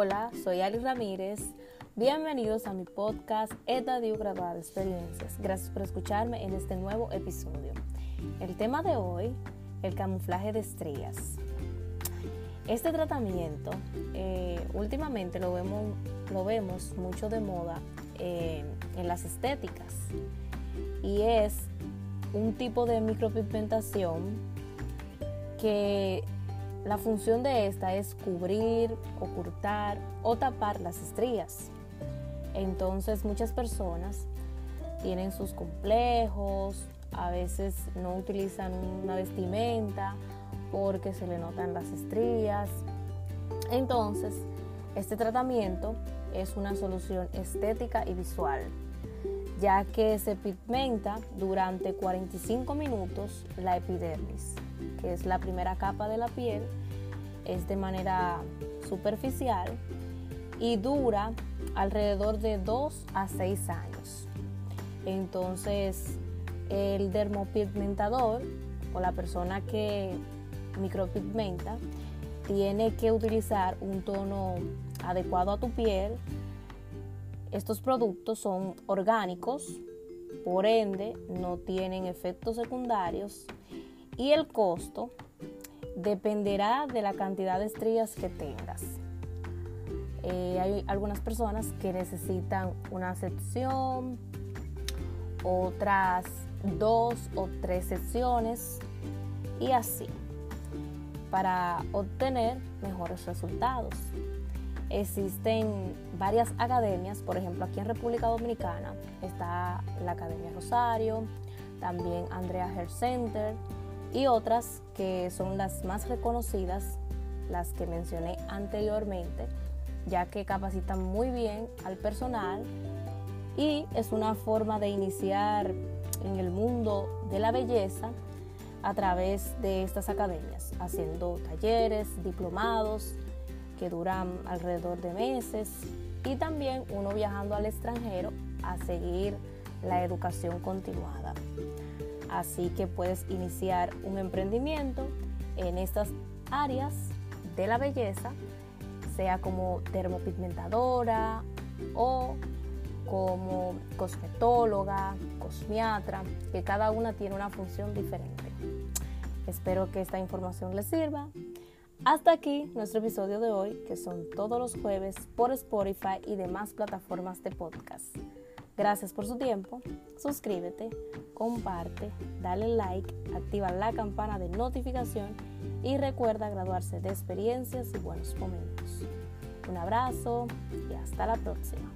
Hola, soy Ali Ramírez. Bienvenidos a mi podcast Estadio Graduado de Experiencias. Gracias por escucharme en este nuevo episodio. El tema de hoy, el camuflaje de estrellas. Este tratamiento eh, últimamente lo vemos, lo vemos mucho de moda eh, en las estéticas y es un tipo de micropigmentación que la función de esta es cubrir, ocultar o tapar las estrías. Entonces muchas personas tienen sus complejos, a veces no utilizan una vestimenta porque se le notan las estrías. Entonces, este tratamiento es una solución estética y visual, ya que se pigmenta durante 45 minutos la epidermis, que es la primera capa de la piel, es de manera superficial y dura alrededor de 2 a 6 años. Entonces, el dermopigmentador o la persona que micropigmenta tiene que utilizar un tono adecuado a tu piel. Estos productos son orgánicos, por ende no tienen efectos secundarios y el costo dependerá de la cantidad de estrías que tengas. Eh, hay algunas personas que necesitan una sección, otras dos o tres secciones y así para obtener mejores resultados. Existen varias academias, por ejemplo aquí en República Dominicana está la Academia Rosario, también Andrea Hair Center y otras que son las más reconocidas, las que mencioné anteriormente, ya que capacitan muy bien al personal y es una forma de iniciar en el mundo de la belleza a través de estas academias, haciendo talleres, diplomados que duran alrededor de meses y también uno viajando al extranjero a seguir la educación continuada. Así que puedes iniciar un emprendimiento en estas áreas de la belleza, sea como termopigmentadora o como cosmetóloga, cosmiatra, que cada una tiene una función diferente. Espero que esta información les sirva. Hasta aquí nuestro episodio de hoy, que son todos los jueves por Spotify y demás plataformas de podcast. Gracias por su tiempo. Suscríbete, comparte, dale like, activa la campana de notificación y recuerda graduarse de experiencias y buenos momentos. Un abrazo y hasta la próxima.